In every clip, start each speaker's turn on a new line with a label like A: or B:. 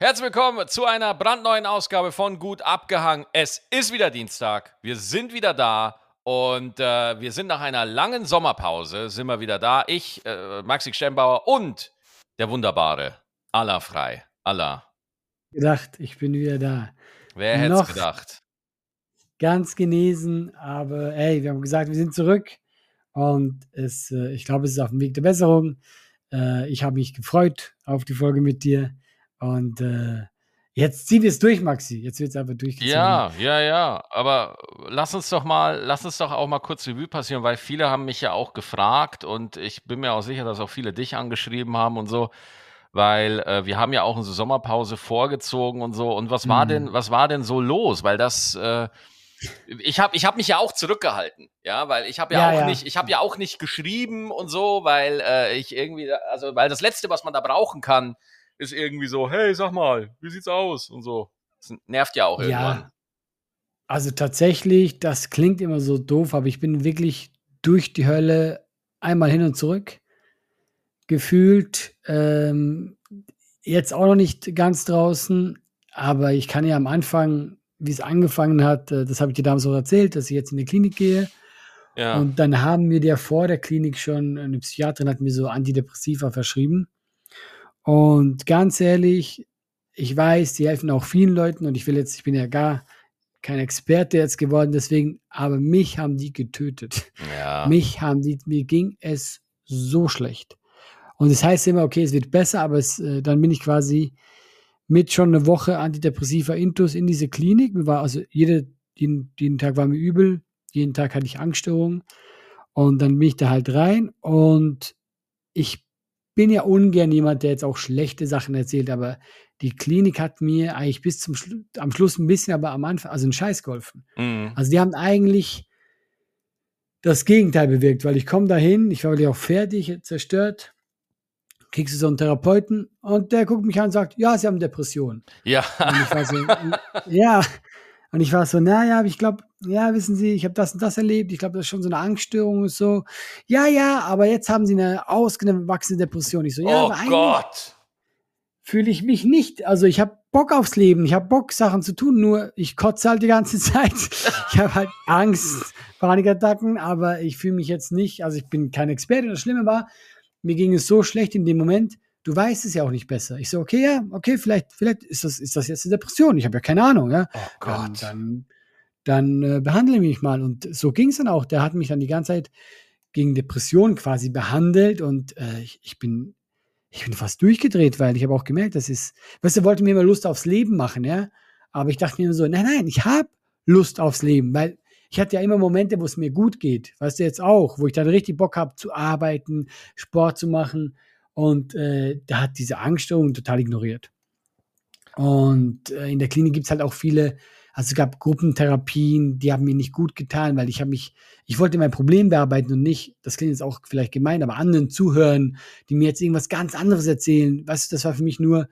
A: Herzlich willkommen zu einer brandneuen Ausgabe von Gut abgehangen. Es ist wieder Dienstag. Wir sind wieder da und äh, wir sind nach einer langen Sommerpause sind wir wieder da. Ich, äh, Maxi Stembauer und der wunderbare Allah frei. Allah.
B: Gedacht, ich bin wieder da.
A: Wer hätte es gedacht?
B: Ganz genesen, aber hey, wir haben gesagt, wir sind zurück und es, äh, ich glaube, es ist auf dem Weg der Besserung. Äh, ich habe mich gefreut auf die Folge mit dir. Und äh, jetzt ziehen wir es durch, Maxi. Jetzt wird es einfach durchgezogen.
A: Ja, ja, ja. Aber lass uns doch mal, lass uns doch auch mal kurz Revue passieren, weil viele haben mich ja auch gefragt und ich bin mir auch sicher, dass auch viele dich angeschrieben haben und so. Weil äh, wir haben ja auch eine Sommerpause vorgezogen und so. Und was war mhm. denn, was war denn so los? Weil das, äh, ich habe ich hab mich ja auch zurückgehalten, ja, weil ich habe ja, ja, auch ja. nicht, ich habe ja auch nicht geschrieben und so, weil äh, ich irgendwie, also weil das Letzte, was man da brauchen kann, ist irgendwie so, hey, sag mal, wie sieht's aus? Und so. Das nervt ja auch irgendwann. Ja.
B: Also tatsächlich, das klingt immer so doof, aber ich bin wirklich durch die Hölle einmal hin und zurück gefühlt. Ähm, jetzt auch noch nicht ganz draußen, aber ich kann ja am Anfang, wie es angefangen hat, äh, das habe ich dir damals auch erzählt, dass ich jetzt in die Klinik gehe. Ja. Und dann haben mir der vor der Klinik schon, eine Psychiaterin hat mir so Antidepressiva verschrieben. Und ganz ehrlich, ich weiß, die helfen auch vielen Leuten und ich will jetzt, ich bin ja gar kein Experte jetzt geworden, deswegen, aber mich haben die getötet. Ja. Mich haben die, mir ging es so schlecht. Und es das heißt immer, okay, es wird besser, aber es, äh, dann bin ich quasi mit schon eine Woche Antidepressiva Intus in diese Klinik. Mir war also jede, jeden, jeden Tag war mir übel, jeden Tag hatte ich Angststörungen. Und dann bin ich da halt rein und ich bin ja ungern jemand, der jetzt auch schlechte Sachen erzählt, aber die Klinik hat mir eigentlich bis zum Schlu am Schluss ein bisschen, aber am Anfang, also einen Scheiß geholfen. Mhm. Also die haben eigentlich das Gegenteil bewirkt, weil ich komme dahin, ich war wirklich auch fertig, zerstört, kriegst du so einen Therapeuten und der guckt mich an und sagt, ja, sie haben Depression.
A: Ja.
B: Und ich war so, ja, und ich war so, naja, ich glaube, ja, wissen Sie, ich habe das und das erlebt. Ich glaube, das ist schon so eine Angststörung und so. Ja, ja, aber jetzt haben Sie eine ausgewachsene Depression. Ich so, ja,
A: oh Gott.
B: Fühle ich mich nicht. Also ich habe Bock aufs Leben. Ich habe Bock, Sachen zu tun. Nur ich kotze halt die ganze Zeit. Ich habe halt Angst, Panikattacken, aber ich fühle mich jetzt nicht. Also ich bin kein Experte. Das Schlimme war, mir ging es so schlecht in dem Moment du weißt es ja auch nicht besser. Ich so, okay, ja, okay, vielleicht, vielleicht ist das, ist das jetzt eine Depression. Ich habe ja keine Ahnung, ja.
A: Oh Gott.
B: Dann, dann, dann äh, behandle mich mal. Und so ging es dann auch. Der hat mich dann die ganze Zeit gegen Depressionen quasi behandelt und äh, ich, ich, bin, ich bin fast durchgedreht, weil ich habe auch gemerkt, das ist, weißt du, wollte mir immer Lust aufs Leben machen, ja. Aber ich dachte mir immer so, nein, nein, ich habe Lust aufs Leben, weil ich hatte ja immer Momente, wo es mir gut geht, weißt du jetzt auch, wo ich dann richtig Bock habe zu arbeiten, Sport zu machen. Und äh, der hat diese Angststörung total ignoriert. Und äh, in der Klinik gibt es halt auch viele, also es gab Gruppentherapien, die haben mir nicht gut getan, weil ich habe mich, ich wollte mein Problem bearbeiten und nicht, das klingt jetzt auch vielleicht gemein, aber anderen zuhören, die mir jetzt irgendwas ganz anderes erzählen. Weißt du, das war für mich nur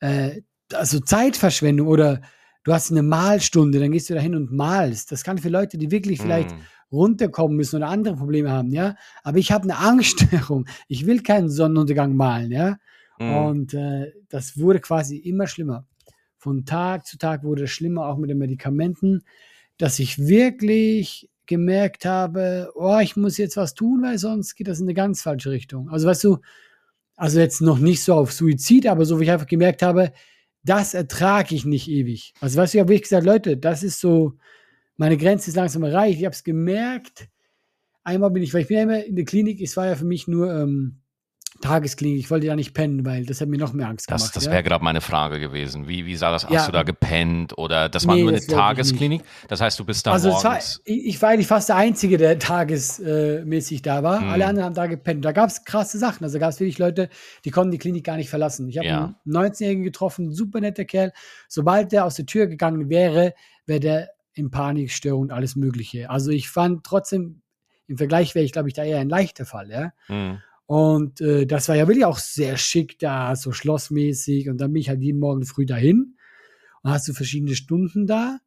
B: äh, also Zeitverschwendung oder du hast eine Malstunde, dann gehst du da hin und malst. Das kann für Leute, die wirklich vielleicht mm runterkommen müssen oder andere Probleme haben, ja. Aber ich habe eine Angststörung. Ich will keinen Sonnenuntergang malen, ja. Mhm. Und äh, das wurde quasi immer schlimmer. Von Tag zu Tag wurde es schlimmer, auch mit den Medikamenten, dass ich wirklich gemerkt habe, oh, ich muss jetzt was tun, weil sonst geht das in eine ganz falsche Richtung. Also weißt du, also jetzt noch nicht so auf Suizid, aber so wie ich einfach gemerkt habe, das ertrage ich nicht ewig. Also weißt du, ich habe wirklich gesagt, Leute, das ist so, meine Grenze ist langsam erreicht. Ich habe es gemerkt. Einmal bin ich, weil ich bin ja immer in der Klinik, es war ja für mich nur ähm, Tagesklinik. Ich wollte ja nicht pennen, weil das hat mir noch mehr Angst
A: das,
B: gemacht.
A: Das wäre ja? gerade meine Frage gewesen. Wie, wie sah das? Hast ja. du da gepennt oder das war nee, nur eine Tagesklinik? Das heißt, du bist da also morgens. War,
B: ich, ich, war eigentlich fast der Einzige, der tagesmäßig da war. Hm. Alle anderen haben da gepennt. Da gab es krasse Sachen. Also gab es wirklich Leute, die konnten die Klinik gar nicht verlassen. Ich habe ja. einen 19-Jährigen getroffen, super netter Kerl. Sobald der aus der Tür gegangen wäre, wäre der in Panikstörung und alles Mögliche. Also ich fand trotzdem, im Vergleich wäre ich, glaube ich, da eher ein leichter Fall, ja. Mhm. Und äh, das war ja wirklich auch sehr schick da, so schlossmäßig. Und dann bin ich halt jeden Morgen früh dahin und hast du verschiedene Stunden da.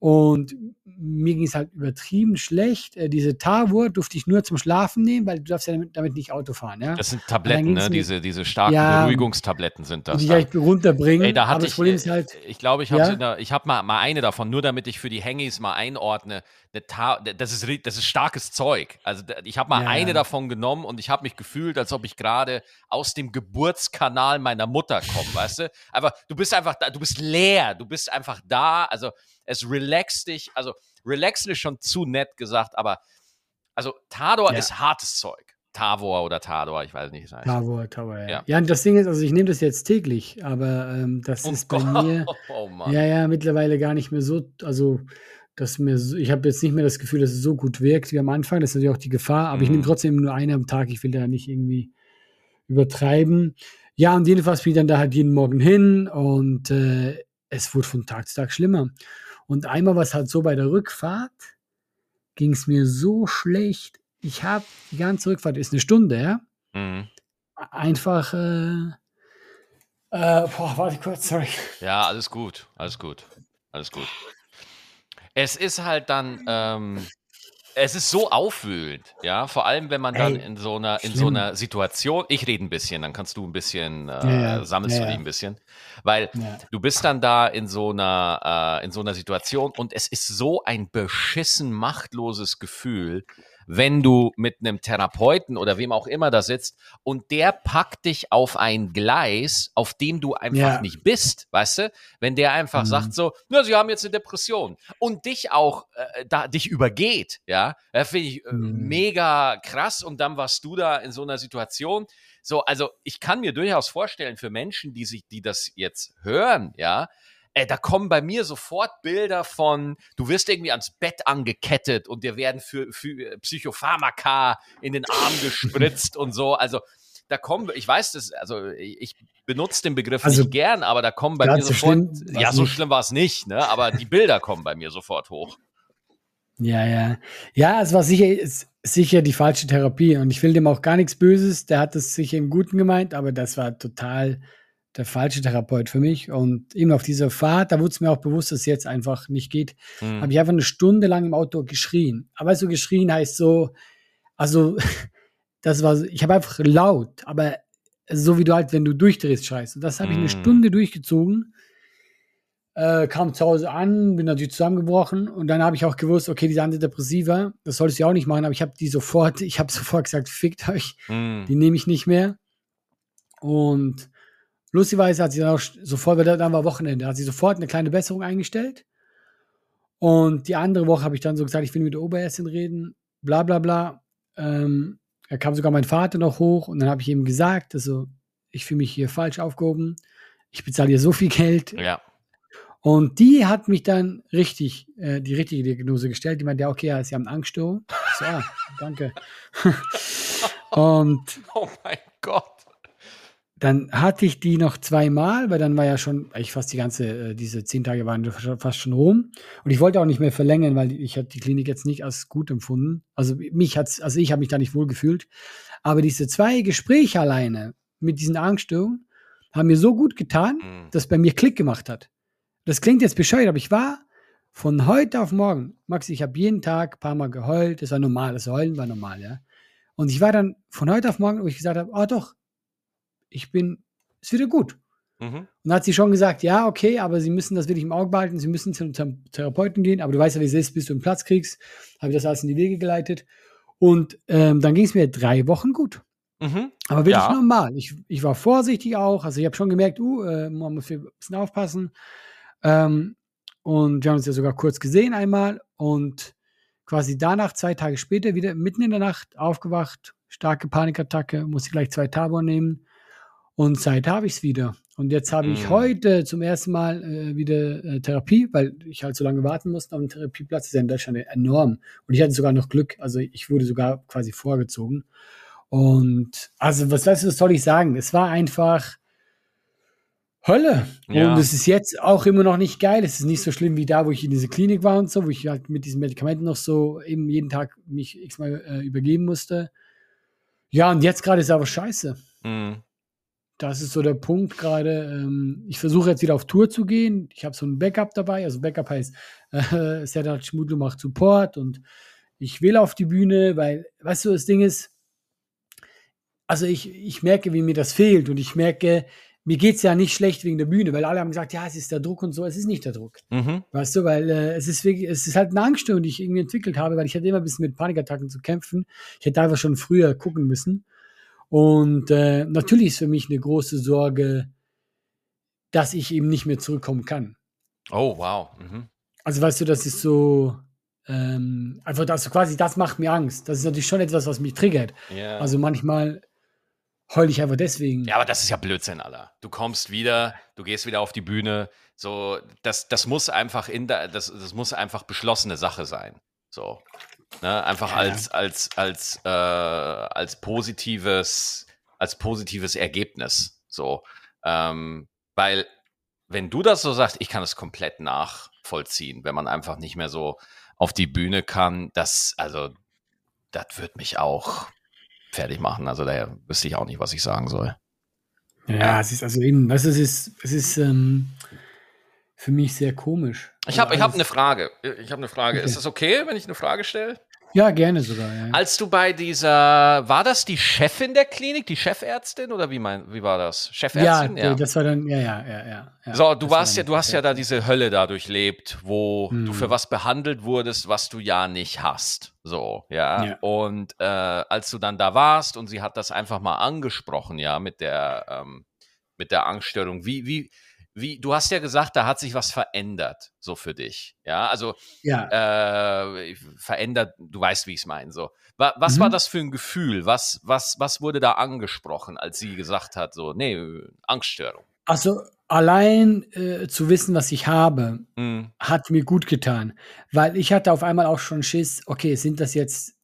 B: Und mir ging es halt übertrieben schlecht. Äh, diese Tavor durfte ich nur zum Schlafen nehmen, weil du darfst ja damit, damit nicht Auto fahren. Ja?
A: Das sind Tabletten, ne? diese, diese starken ja, Beruhigungstabletten sind das.
B: Die ich runterbringen.
A: Ey, da hatte ich, äh, halt, ich glaube, ich habe ja? ich hab mal, mal eine davon, nur damit ich für die Hangis mal einordne. Das ist, das ist starkes Zeug. Also ich habe mal ja. eine davon genommen und ich habe mich gefühlt, als ob ich gerade aus dem Geburtskanal meiner Mutter komme, weißt du? Aber du bist einfach da, du bist leer, du bist einfach da. Also es relaxt dich. Also relaxen ist schon zu nett gesagt, aber also Tador ja. ist hartes Zeug. Tavor oder Tador, ich weiß nicht.
B: Heißt. Tavor, Tavor, ja. ja. Ja, und das Ding ist, also ich nehme das jetzt täglich, aber ähm, das oh ist bei Gott. mir oh, ja, ja, mittlerweile gar nicht mehr so, also dass mir so, ich habe jetzt nicht mehr das Gefühl, dass es so gut wirkt wie am Anfang. Das ist natürlich auch die Gefahr, aber mhm. ich nehme trotzdem nur eine am Tag. Ich will da nicht irgendwie übertreiben. Ja, und jedenfalls bin ich dann da halt jeden Morgen hin und äh, es wurde von Tag zu Tag schlimmer. Und einmal was halt so bei der Rückfahrt, ging es mir so schlecht. Ich habe die ganze Rückfahrt, ist eine Stunde, ja? Mhm. Einfach, äh, äh, boah, warte kurz, sorry.
A: Ja, alles gut, alles gut, alles gut. Es ist halt dann, ähm, es ist so aufwühlend, ja, vor allem wenn man dann Ey, in so einer in so einer Situation, ich rede ein bisschen, dann kannst du ein bisschen äh, ja, ja. sammelst ja, du die ein bisschen, weil du bist dann da in so einer äh, in so einer Situation und es ist so ein beschissen machtloses Gefühl, wenn du mit einem Therapeuten oder wem auch immer da sitzt und der packt dich auf ein Gleis, auf dem du einfach ja. nicht bist, weißt du? Wenn der einfach mhm. sagt so, na, sie haben jetzt eine Depression und dich auch äh, da dich übergeht, ja, das finde ich äh, mhm. mega krass und dann warst du da in so einer Situation. So, also ich kann mir durchaus vorstellen für Menschen, die sich, die das jetzt hören, ja, äh, da kommen bei mir sofort Bilder von, du wirst irgendwie ans Bett angekettet und dir werden für, für Psychopharmaka in den Arm gespritzt und so. Also da kommen, ich weiß das, also ich benutze den Begriff also, nicht gern, aber da kommen bei mir sofort, schlimm, ja, so schlimm war es nicht, ne? aber die Bilder kommen bei mir sofort hoch.
B: Ja, ja. Ja, es war sicher, sicher die falsche Therapie und ich will dem auch gar nichts Böses. Der hat das sicher im Guten gemeint, aber das war total der falsche Therapeut für mich. Und eben auf dieser Fahrt, da wurde es mir auch bewusst, dass es jetzt einfach nicht geht, mhm. habe ich einfach eine Stunde lang im Auto geschrien. Aber so geschrien heißt so, also das war, ich habe einfach laut, aber so wie du halt, wenn du durchdrehst, scheiße. Und das habe ich eine mhm. Stunde durchgezogen. Äh, kam zu Hause an, bin natürlich zusammengebrochen und dann habe ich auch gewusst, okay, diese Antidepressiva, das solltest du auch nicht machen, aber ich habe die sofort, ich habe sofort gesagt, fickt euch, mm. die nehme ich nicht mehr. Und Lustigerweise hat sie dann auch sofort, dann war Wochenende, hat sie sofort eine kleine Besserung eingestellt. Und die andere Woche habe ich dann so gesagt, ich will mit der Oberärztin reden, bla bla bla. Ähm, da kam sogar mein Vater noch hoch und dann habe ich ihm gesagt, also ich fühle mich hier falsch aufgehoben. Ich bezahle hier so viel Geld.
A: Ja.
B: Und die hat mich dann richtig, äh, die richtige Diagnose gestellt. Die meinte, ja, okay, ja, sie haben Angststörung. So, ah, danke. und
A: oh mein Gott.
B: Dann hatte ich die noch zweimal, weil dann war ja schon, eigentlich fast die ganze, äh, diese zehn Tage waren fast schon rum. Und ich wollte auch nicht mehr verlängern, weil ich hatte die Klinik jetzt nicht als gut empfunden. Also mich hat's, also ich habe mich da nicht wohl gefühlt. Aber diese zwei Gespräche alleine mit diesen Angststörungen haben mir so gut getan, mhm. dass bei mir Klick gemacht hat. Das klingt jetzt bescheuert, aber ich war von heute auf morgen, Max, ich habe jeden Tag ein paar Mal geheult. Das war normal, das Heulen war normal, ja. Und ich war dann von heute auf morgen, wo ich gesagt habe, oh doch, ich bin, ist wieder gut. Mhm. Und dann hat sie schon gesagt, ja, okay, aber Sie müssen das wirklich im Auge behalten, Sie müssen zu einem Therapeuten gehen, aber du weißt ja, wie es ist, bis du einen Platz kriegst, habe ich das alles in die Wege geleitet. Und ähm, dann ging es mir drei Wochen gut. Mhm. Aber wirklich ja. normal. Ich, ich war vorsichtig auch, also ich habe schon gemerkt, uh, äh, man muss ein bisschen aufpassen. Ähm, und wir haben uns ja sogar kurz gesehen einmal und quasi danach, zwei Tage später, wieder mitten in der Nacht aufgewacht, starke Panikattacke, musste gleich zwei Tabor nehmen und Zeit habe ich es wieder. Und jetzt habe ich mhm. heute zum ersten Mal äh, wieder äh, Therapie, weil ich halt so lange warten musste auf einen Therapieplatz. Das ist ja in Deutschland enorm. Und ich hatte sogar noch Glück. Also ich wurde sogar quasi vorgezogen. Und also, was, was soll ich sagen? Es war einfach Hölle. Ja. Und es ist jetzt auch immer noch nicht geil. Es ist nicht so schlimm wie da, wo ich in dieser Klinik war und so, wo ich halt mit diesen Medikamenten noch so eben jeden Tag mich x-mal äh, übergeben musste. Ja, und jetzt gerade ist aber scheiße. Mhm. Das ist so der Punkt gerade. Ähm, ich versuche jetzt wieder auf Tour zu gehen. Ich habe so ein Backup dabei. Also Backup heißt, äh, Serdar Schmudlu macht Support und ich will auf die Bühne, weil, weißt du, das Ding ist, also ich, ich merke, wie mir das fehlt und ich merke, mir geht es ja nicht schlecht wegen der Bühne, weil alle haben gesagt, ja, es ist der Druck und so, es ist nicht der Druck. Mhm. Weißt du, weil äh, es ist wirklich, es ist halt eine Angststörung, die ich irgendwie entwickelt habe, weil ich hatte immer ein bisschen mit Panikattacken zu kämpfen. Ich hätte einfach schon früher gucken müssen. Und äh, natürlich ist für mich eine große Sorge, dass ich eben nicht mehr zurückkommen kann.
A: Oh, wow. Mhm.
B: Also weißt du, das ist so, ähm, einfach das quasi, das macht mir Angst. Das ist natürlich schon etwas, was mich triggert. Yeah. Also manchmal heule ich einfach deswegen.
A: Ja, aber das ist ja Blödsinn, Alter. Du kommst wieder, du gehst wieder auf die Bühne. So, das, das muss einfach in der, das, das muss einfach beschlossene Sache sein. So. Ne? Einfach als, als, als, äh, als positives, als positives Ergebnis. So. Ähm, weil, wenn du das so sagst, ich kann es komplett nachvollziehen, wenn man einfach nicht mehr so auf die Bühne kann, das, also, das wird mich auch fertig machen. Also daher wüsste ich auch nicht, was ich sagen soll.
B: Ja, ja. es ist also eben, was es ist, es ist ähm, für mich sehr komisch.
A: Ich habe hab eine Frage. Ich habe eine Frage. Okay. Ist es okay, wenn ich eine Frage stelle?
B: Ja, gerne sogar. Ja.
A: Als du bei dieser, war das die Chefin der Klinik, die Chefärztin oder wie mein, wie war das?
B: Chefärztin? Ja, ja. das war dann, ja, ja, ja,
A: ja. So, du warst ja, du hast ja da diese Hölle da durchlebt, wo hm. du für was behandelt wurdest, was du ja nicht hast. So, ja. ja. Und äh, als du dann da warst und sie hat das einfach mal angesprochen, ja, mit der, ähm, mit der Angststörung, wie, wie, wie, du hast ja gesagt, da hat sich was verändert, so für dich. Ja, also ja. Äh, verändert, du weißt, wie ich es meine. So. Was mhm. war das für ein Gefühl? Was, was, was wurde da angesprochen, als sie gesagt hat, so, nee, Angststörung?
B: Also allein äh, zu wissen, was ich habe, mhm. hat mir gut getan. Weil ich hatte auf einmal auch schon Schiss, okay, sind das jetzt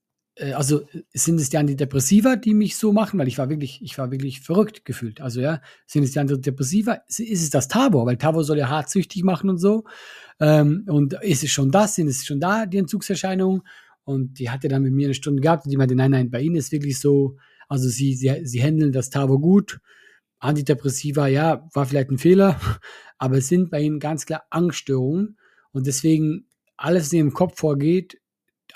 B: also sind es die Antidepressiva, die mich so machen, weil ich war wirklich, ich war wirklich verrückt gefühlt. Also ja, sind es die Antidepressiva? Ist es das Tabor? Weil Tabor soll ja hartsüchtig machen und so. Ähm, und ist es schon das? Sind es schon da die Entzugserscheinungen? Und die hatte dann mit mir eine Stunde gehabt und die meinte, nein, nein, bei Ihnen ist wirklich so, also Sie, Sie, Sie handeln das Tabor gut. Antidepressiva, ja, war vielleicht ein Fehler, aber es sind bei Ihnen ganz klar Angststörungen. Und deswegen alles, was in Ihrem Kopf vorgeht,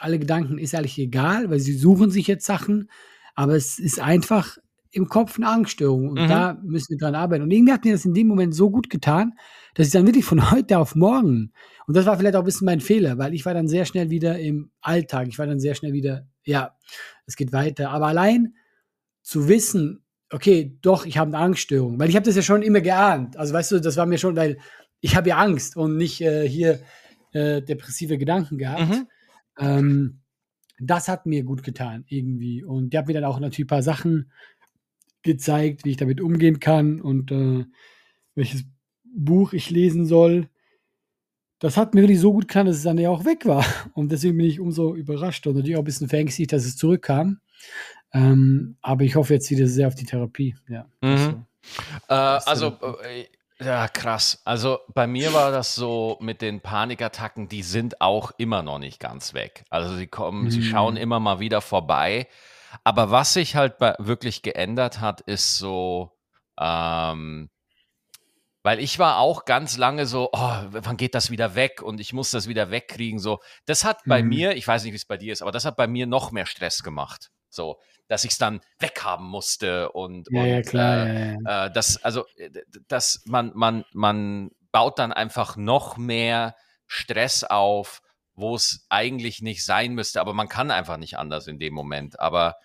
B: alle Gedanken ist eigentlich egal, weil sie suchen sich jetzt Sachen, aber es ist einfach im Kopf eine Angststörung und mhm. da müssen wir dran arbeiten. Und irgendwie hat mir das in dem Moment so gut getan, dass ich dann wirklich von heute auf morgen, und das war vielleicht auch ein bisschen mein Fehler, weil ich war dann sehr schnell wieder im Alltag, ich war dann sehr schnell wieder, ja, es geht weiter. Aber allein zu wissen, okay, doch, ich habe eine Angststörung, weil ich habe das ja schon immer geahnt. Also weißt du, das war mir schon, weil ich habe ja Angst und nicht äh, hier äh, depressive Gedanken gehabt. Mhm. Ähm, das hat mir gut getan, irgendwie. Und der hat mir dann auch natürlich ein paar Sachen gezeigt, wie ich damit umgehen kann und äh, welches Buch ich lesen soll. Das hat mir wirklich so gut getan, dass es dann ja auch weg war. Und deswegen bin ich umso überrascht und natürlich auch ein bisschen verängstigt, dass es zurückkam. Ähm, aber ich hoffe jetzt wieder sehr auf die Therapie. Ja.
A: Mhm. Äh, also, äh, ja, krass. Also bei mir war das so mit den Panikattacken, die sind auch immer noch nicht ganz weg. Also sie kommen, mhm. sie schauen immer mal wieder vorbei. Aber was sich halt wirklich geändert hat, ist so, ähm, weil ich war auch ganz lange so, oh, wann geht das wieder weg und ich muss das wieder wegkriegen. So, das hat bei mhm. mir, ich weiß nicht, wie es bei dir ist, aber das hat bei mir noch mehr Stress gemacht. So, dass ich es dann weghaben musste und,
B: ja,
A: und
B: ja, klar, äh,
A: ja, äh, das, also, äh, dass man, man, man baut dann einfach noch mehr Stress auf, wo es eigentlich nicht sein müsste, aber man kann einfach nicht anders in dem Moment. Aber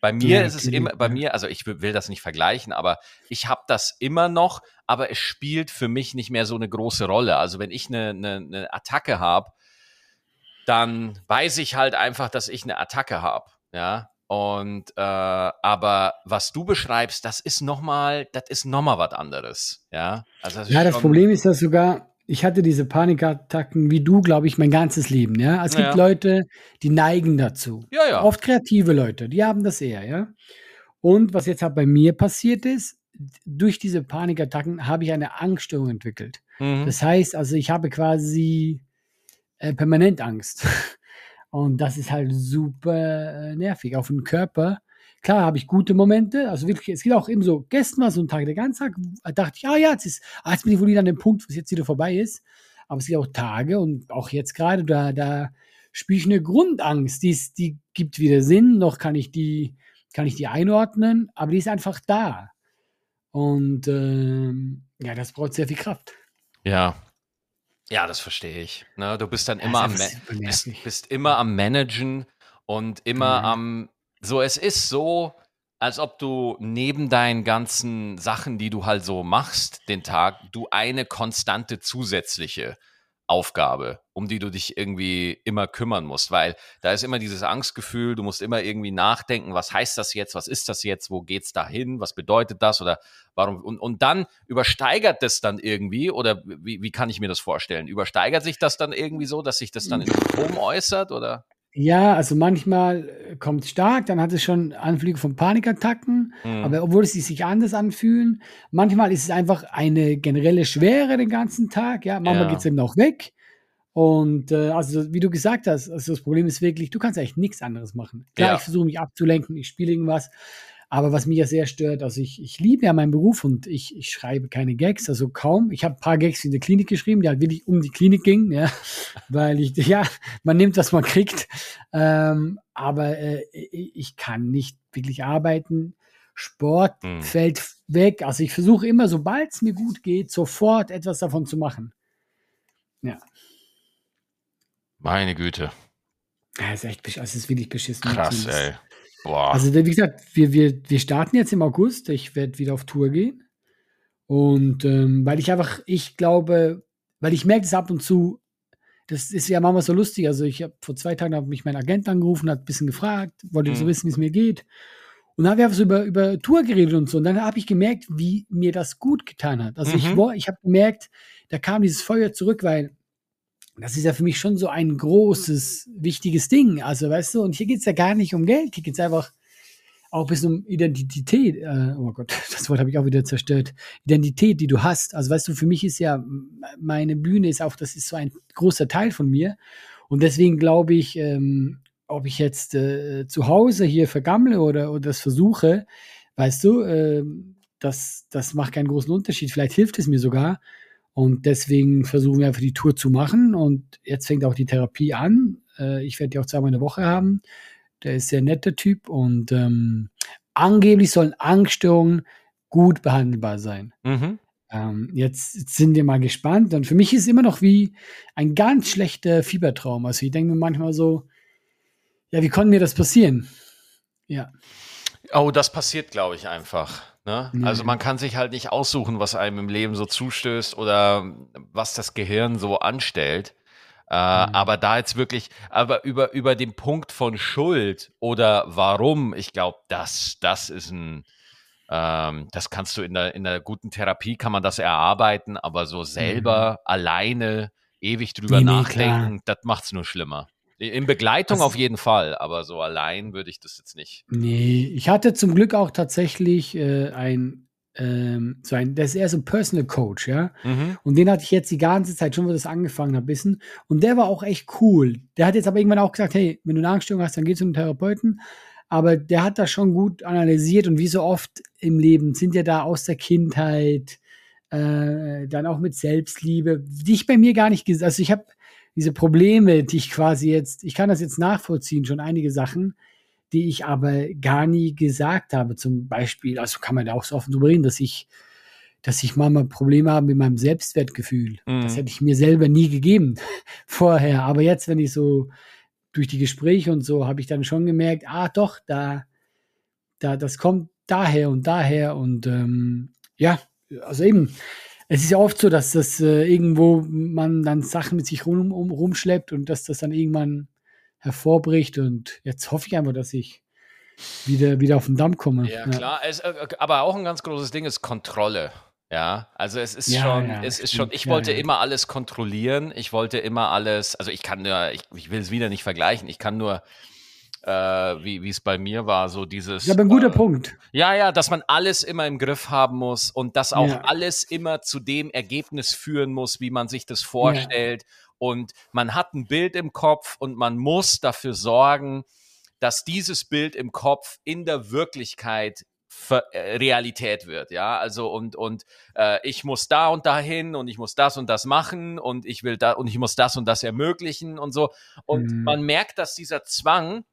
A: bei mir ist es immer, bei mir, also ich will das nicht vergleichen, aber ich habe das immer noch, aber es spielt für mich nicht mehr so eine große Rolle. Also wenn ich eine, eine, eine Attacke habe, dann weiß ich halt einfach, dass ich eine Attacke habe. Ja, und äh, aber was du beschreibst, das ist nochmal, das ist nochmal was anderes. Ja,
B: also das ja, das Problem ist ja sogar, ich hatte diese Panikattacken wie du, glaube ich, mein ganzes Leben. Ja, es gibt ja. Leute, die neigen dazu.
A: Ja, ja.
B: Oft kreative Leute, die haben das eher. Ja. Und was jetzt halt bei mir passiert ist, durch diese Panikattacken habe ich eine Angststörung entwickelt. Mhm. Das heißt, also ich habe quasi äh, permanent Angst. Und das ist halt super äh, nervig. Auf den Körper Klar habe ich gute Momente, also wirklich, es geht auch eben so, gestern war so ein Tag, der ganze Tag, da dachte ich, ah ja, jetzt ist, ah, jetzt bin ich wohl wieder an dem Punkt, wo es jetzt wieder vorbei ist. Aber es gibt auch Tage und auch jetzt gerade, da, da spiele ich eine Grundangst, die, ist, die gibt wieder Sinn, noch kann ich die, kann ich die einordnen, aber die ist einfach da. Und ähm, ja, das braucht sehr viel Kraft.
A: Ja. Ja, das verstehe ich. Ne, du bist dann immer am, bist, bist immer am Managen und immer mhm. am so, es ist so, als ob du neben deinen ganzen Sachen, die du halt so machst, den Tag, du eine konstante zusätzliche Aufgabe, um die du dich irgendwie immer kümmern musst, weil da ist immer dieses Angstgefühl, du musst immer irgendwie nachdenken, was heißt das jetzt, was ist das jetzt, wo geht's da hin, was bedeutet das oder warum und, und dann übersteigert das dann irgendwie oder wie, wie kann ich mir das vorstellen? Übersteigert sich das dann irgendwie so, dass sich das dann in Symptomen äußert oder?
B: Ja, also manchmal äh, kommt es stark, dann hat es schon Anflüge von Panikattacken, mhm. aber obwohl es sich anders anfühlen, manchmal ist es einfach eine generelle Schwere den ganzen Tag, ja, manchmal geht es eben auch weg. Und äh, also wie du gesagt hast, also das Problem ist wirklich, du kannst eigentlich nichts anderes machen. Klar, ja. ich versuche mich abzulenken, ich spiele irgendwas, aber was mich ja sehr stört, also ich, ich liebe ja meinen Beruf und ich, ich schreibe keine Gags, also kaum. Ich habe ein paar Gags in der Klinik geschrieben, die halt wirklich um die Klinik gingen, ja, weil ich, ja, man nimmt, was man kriegt. Ähm, aber äh, ich kann nicht wirklich arbeiten. Sport hm. fällt weg. Also ich versuche immer, sobald es mir gut geht, sofort etwas davon zu machen. Ja.
A: Meine Güte.
B: Ja, ist echt, also es ist wirklich beschissen.
A: Krass, ey.
B: Boah. Also, wie gesagt, wir, wir, wir starten jetzt im August. Ich werde wieder auf Tour gehen. Und ähm, weil ich einfach, ich glaube, weil ich merke es ab und zu, das ist ja manchmal so lustig. Also, ich habe vor zwei Tagen hat mich mein Agent angerufen, hat ein bisschen gefragt, wollte mhm. so wissen, wie es mir geht. Und dann haben wir einfach so über, über Tour geredet und so. Und dann habe ich gemerkt, wie mir das gut getan hat. Also, mhm. ich, ich habe gemerkt, da kam dieses Feuer zurück, weil das ist ja für mich schon so ein großes, wichtiges Ding. Also, weißt du, und hier geht es ja gar nicht um Geld, hier geht es einfach auch ein bisschen um Identität. Äh, oh Gott, das Wort habe ich auch wieder zerstört. Identität, die du hast. Also, weißt du, für mich ist ja, meine Bühne ist auch, das ist so ein großer Teil von mir. Und deswegen glaube ich, ähm, ob ich jetzt äh, zu Hause hier vergammle oder, oder das versuche, weißt du, äh, das, das macht keinen großen Unterschied. Vielleicht hilft es mir sogar. Und deswegen versuchen wir einfach die Tour zu machen. Und jetzt fängt auch die Therapie an. Äh, ich werde die auch zweimal in der Woche haben. Der ist sehr netter Typ und ähm, angeblich sollen Angststörungen gut behandelbar sein. Mhm. Ähm, jetzt sind wir mal gespannt. Und für mich ist es immer noch wie ein ganz schlechter Fiebertraum. Also ich denke mir manchmal so, ja, wie konnte mir das passieren? Ja.
A: Oh, das passiert, glaube ich, einfach. Ne? Mhm. Also man kann sich halt nicht aussuchen, was einem im Leben so zustößt oder was das Gehirn so anstellt. Äh, mhm. Aber da jetzt wirklich, aber über, über den Punkt von Schuld oder warum, ich glaube, das, das ist ein, ähm, das kannst du in der, in der guten Therapie, kann man das erarbeiten, aber so selber mhm. alleine ewig drüber nee, nachdenken, nee, das macht es nur schlimmer. In Begleitung das, auf jeden Fall, aber so allein würde ich das jetzt nicht.
B: Nee, ich hatte zum Glück auch tatsächlich äh, ein, ähm, so ein, der ist eher so ein Personal Coach, ja. Mhm. Und den hatte ich jetzt die ganze Zeit, schon wo das angefangen hat, wissen. Und der war auch echt cool. Der hat jetzt aber irgendwann auch gesagt, hey, wenn du eine Angststörung hast, dann geh zu einem Therapeuten. Aber der hat das schon gut analysiert und wie so oft im Leben sind ja da aus der Kindheit, äh, dann auch mit Selbstliebe, die ich bei mir gar nicht gesagt, also ich habe diese Probleme, die ich quasi jetzt, ich kann das jetzt nachvollziehen, schon einige Sachen, die ich aber gar nie gesagt habe. Zum Beispiel, also kann man da auch so offen drüber reden, dass ich, dass ich manchmal Probleme habe mit meinem Selbstwertgefühl. Mhm. Das hätte ich mir selber nie gegeben vorher. Aber jetzt, wenn ich so durch die Gespräche und so, habe ich dann schon gemerkt, ah doch, da, da, das kommt daher und daher und ähm, ja, also eben, es ist ja oft so, dass das äh, irgendwo man dann Sachen mit sich rum, um, rumschleppt und dass das dann irgendwann hervorbricht. Und jetzt hoffe ich einfach, dass ich wieder, wieder auf den Damm komme.
A: Ja, ja. klar. Es, äh, aber auch ein ganz großes Ding ist Kontrolle. Ja, also es ist ja, schon, ja, es ist schon, ich wollte ja, immer alles kontrollieren. Ich wollte immer alles, also ich kann nur, ich, ich will es wieder nicht vergleichen, ich kann nur äh, wie es bei mir war, so dieses.
B: Ja, aber ein guter äh, Punkt.
A: Ja, ja, dass man alles immer im Griff haben muss und dass auch ja. alles immer zu dem Ergebnis führen muss, wie man sich das vorstellt. Ja. Und man hat ein Bild im Kopf und man muss dafür sorgen, dass dieses Bild im Kopf in der Wirklichkeit äh, Realität wird, ja, also und und äh, ich muss da und dahin und ich muss das und das machen und ich will da und ich muss das und das ermöglichen und so und mhm. man merkt, dass dieser Zwang,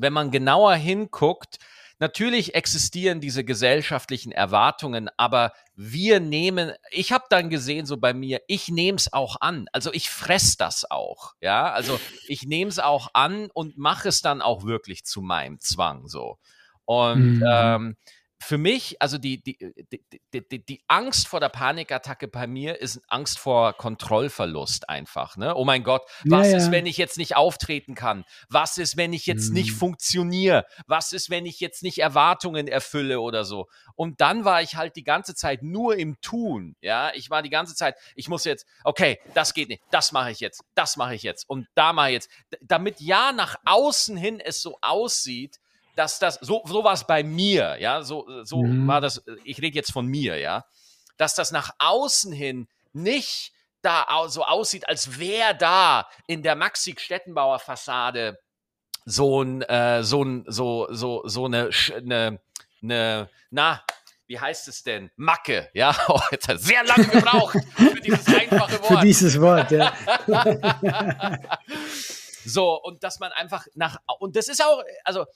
A: wenn man genauer hinguckt, Natürlich existieren diese gesellschaftlichen Erwartungen, aber wir nehmen, ich habe dann gesehen, so bei mir, ich nehme es auch an. Also ich fress das auch. Ja, also ich nehme es auch an und mache es dann auch wirklich zu meinem Zwang so. Und mhm. ähm, für mich, also die, die, die, die, die Angst vor der Panikattacke bei mir ist Angst vor Kontrollverlust einfach. Ne? Oh mein Gott, was ja, ja. ist, wenn ich jetzt nicht auftreten kann? Was ist, wenn ich jetzt mhm. nicht funktioniere? Was ist, wenn ich jetzt nicht Erwartungen erfülle oder so? Und dann war ich halt die ganze Zeit nur im Tun. Ja, ich war die ganze Zeit, ich muss jetzt, okay, das geht nicht, das mache ich jetzt, das mache ich jetzt und da mache ich jetzt. Damit ja nach außen hin es so aussieht, dass das, so, so war es bei mir, ja, so, so mhm. war das, ich rede jetzt von mir, ja, dass das nach außen hin nicht da so aussieht, als wäre da in der Maxi-Stettenbauer Fassade so ein, äh, so ein, so, so, so eine, eine, eine, na, wie heißt es denn? Macke, ja. Oh, jetzt hat sehr lange gebraucht für dieses einfache Wort.
B: Für dieses Wort, ja.
A: So, und dass man einfach nach, und das ist auch, also,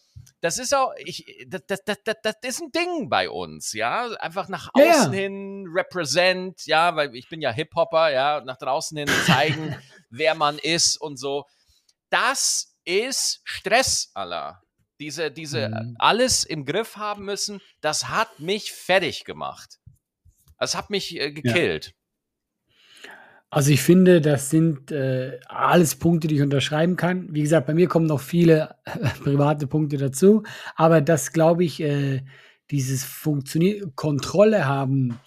A: das ist auch, ich, das, das, das, das ist ein Ding bei uns, ja, einfach nach außen ja. hin represent, ja, weil ich bin ja Hip-Hopper, ja, nach draußen hin zeigen, wer man ist und so. Das ist Stress, Allah. Diese, diese, mhm. alles im Griff haben müssen, das hat mich fertig gemacht. Das hat mich äh, gekillt. Ja.
B: Also ich finde, das sind äh, alles Punkte, die ich unterschreiben kann. Wie gesagt, bei mir kommen noch viele äh, private Punkte dazu, aber das glaube ich, äh, dieses Funktionieren, Kontrolle haben,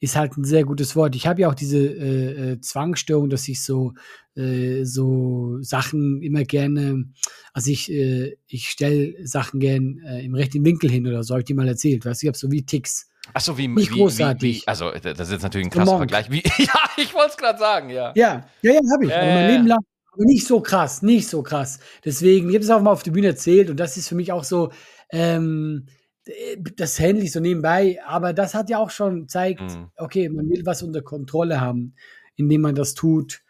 B: ist halt ein sehr gutes Wort. Ich habe ja auch diese äh, äh Zwangsstörung, dass ich so, äh, so Sachen immer gerne, also ich, äh, ich stelle Sachen gern äh, im rechten Winkel hin oder so, habe ich dir mal erzählt. Weißt du, ich habe so wie Ticks.
A: Achso, wie,
B: nicht
A: wie,
B: großartig.
A: Wie, also, das ist jetzt natürlich ein krasser Vergleich. Wie, ja, ich wollte es gerade sagen, ja.
B: Ja, ja, ja, habe ich. Äh, aber mein Leben lang. Aber nicht so krass, nicht so krass. Deswegen, ich habe es auch mal auf der Bühne erzählt und das ist für mich auch so, ähm, das handle ich so nebenbei, aber das hat ja auch schon zeigt, mhm. okay, man will was unter Kontrolle haben, indem man das tut.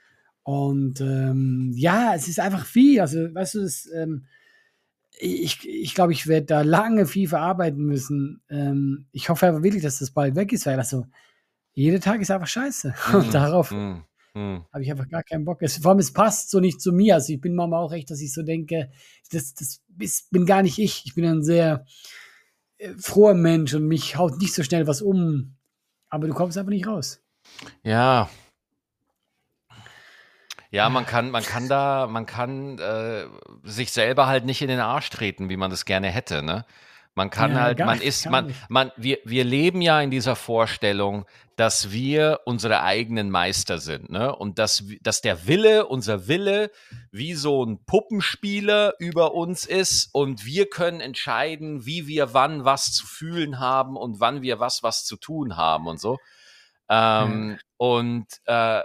B: Und ähm, ja, es ist einfach viel. Also, weißt du, das, ähm, ich, ich glaube, ich werde da lange viel verarbeiten müssen. Ähm, ich hoffe aber wirklich, dass das bald weg ist, weil also jeder Tag ist einfach scheiße. Mm, Und darauf mm, mm. habe ich einfach gar keinen Bock. Es, vor allem, es passt so nicht zu mir. Also ich bin manchmal auch echt, dass ich so denke, das, das ist, bin gar nicht ich. Ich bin ein sehr äh, froher Mensch und mich haut nicht so schnell was um. Aber du kommst einfach nicht raus.
A: Ja, ja, man kann, man kann da, man kann äh, sich selber halt nicht in den Arsch treten, wie man das gerne hätte, ne? Man kann ja, halt, man ist, man, man, wir, wir leben ja in dieser Vorstellung, dass wir unsere eigenen Meister sind, ne? Und dass, dass der Wille, unser Wille, wie so ein Puppenspieler über uns ist und wir können entscheiden, wie wir wann was zu fühlen haben und wann wir was was zu tun haben und so. Ähm, ja. Und äh,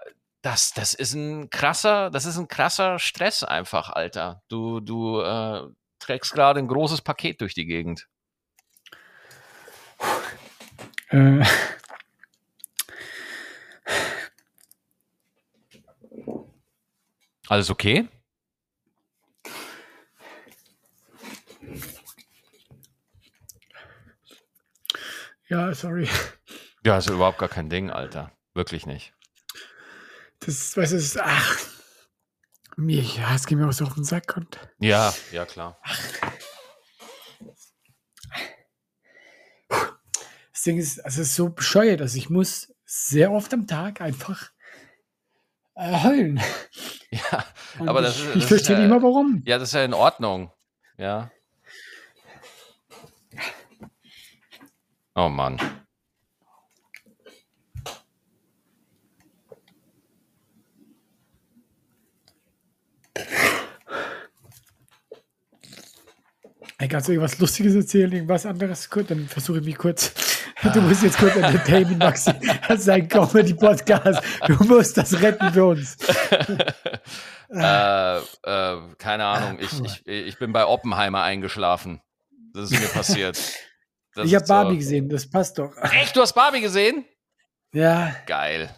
A: das, das ist ein krasser, das ist ein krasser Stress einfach, Alter. Du, du äh, trägst gerade ein großes Paket durch die Gegend. Äh. Alles okay?
B: Ja, sorry.
A: Ja, ist überhaupt gar kein Ding, Alter. Wirklich nicht.
B: Das, weißt du, ach, mir, ja, es geht mir auch so auf den Sack. Und,
A: ja, ja, klar.
B: Das Ding ist, also es ist so bescheuert, also ich muss sehr oft am Tag einfach äh, heulen.
A: Ja, und aber das
B: ist. Ich verstehe nicht mal warum.
A: Ja, das ist ja in Ordnung. Ja. Oh Mann.
B: Kannst du irgendwas Lustiges erzählen, irgendwas anderes? Gut, dann versuche ich mich kurz Du musst jetzt kurz entertainment, Maxi. Das ist ein Comedy-Podcast. Du musst das retten für uns.
A: äh, äh, keine Ahnung. Ich, ich, ich bin bei Oppenheimer eingeschlafen. Das ist mir passiert.
B: Das ich habe Barbie so. gesehen, das passt doch.
A: Echt? Du hast Barbie gesehen?
B: Ja.
A: Geil.